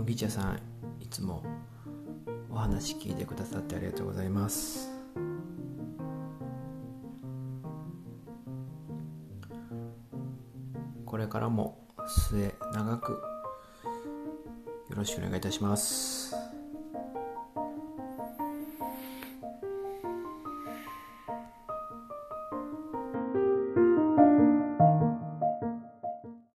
麦茶さんいつもお話聞いてくださってありがとうございます。これからも末長くよろしくお願いいたします。